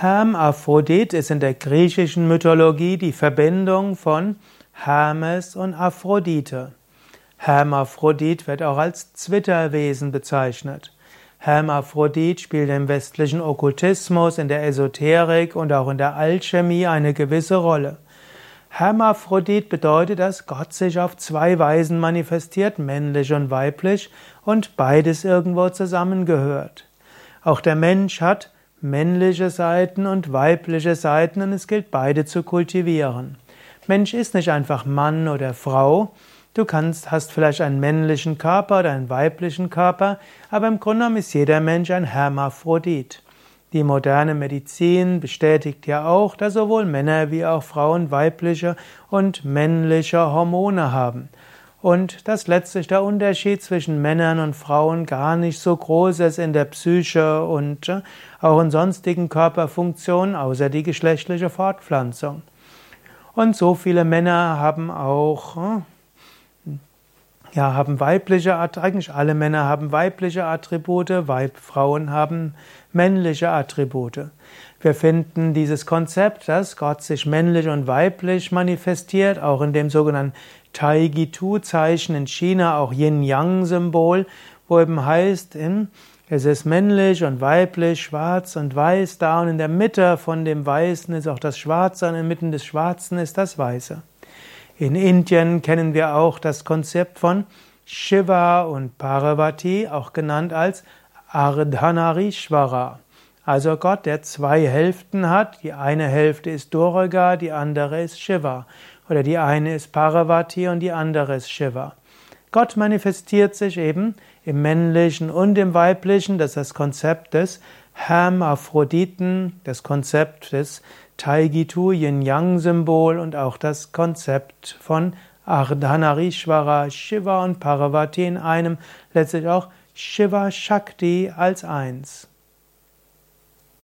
Hermaphrodit ist in der griechischen Mythologie die Verbindung von Hermes und Aphrodite. Hermaphrodit wird auch als Zwitterwesen bezeichnet. Hermaphrodit spielt im westlichen Okkultismus, in der Esoterik und auch in der Alchemie eine gewisse Rolle. Hermaphrodit bedeutet, dass Gott sich auf zwei Weisen manifestiert, männlich und weiblich, und beides irgendwo zusammengehört. Auch der Mensch hat männliche Seiten und weibliche Seiten und es gilt beide zu kultivieren. Mensch ist nicht einfach Mann oder Frau. Du kannst, hast vielleicht einen männlichen Körper oder einen weiblichen Körper, aber im Grunde genommen ist jeder Mensch ein Hermaphrodit. Die moderne Medizin bestätigt ja auch, dass sowohl Männer wie auch Frauen weibliche und männliche Hormone haben und dass letztlich der Unterschied zwischen Männern und Frauen gar nicht so groß ist in der Psyche und äh, auch in sonstigen Körperfunktionen, außer die geschlechtliche Fortpflanzung. Und so viele Männer haben auch äh, ja, haben weibliche, eigentlich alle Männer haben weibliche Attribute, Weib, Frauen haben männliche Attribute. Wir finden dieses Konzept, dass Gott sich männlich und weiblich manifestiert, auch in dem sogenannten Taigitu-Zeichen in China, auch Yin-Yang-Symbol, wo eben heißt, es ist männlich und weiblich, schwarz und weiß da und in der Mitte von dem Weißen ist auch das Schwarze und inmitten des Schwarzen ist das Weiße. In Indien kennen wir auch das Konzept von Shiva und Parvati, auch genannt als Ardhanarishvara. Also Gott, der zwei Hälften hat. Die eine Hälfte ist Durga, die andere ist Shiva. Oder die eine ist Parvati und die andere ist Shiva. Gott manifestiert sich eben im männlichen und im weiblichen. Das ist das Konzept des Hermaphroditen, das Konzept des Taigitu Yin-Yang-Symbol und auch das Konzept von Ardhanarishvara, Shiva und Parvati in einem, letztlich auch Shiva Shakti als eins.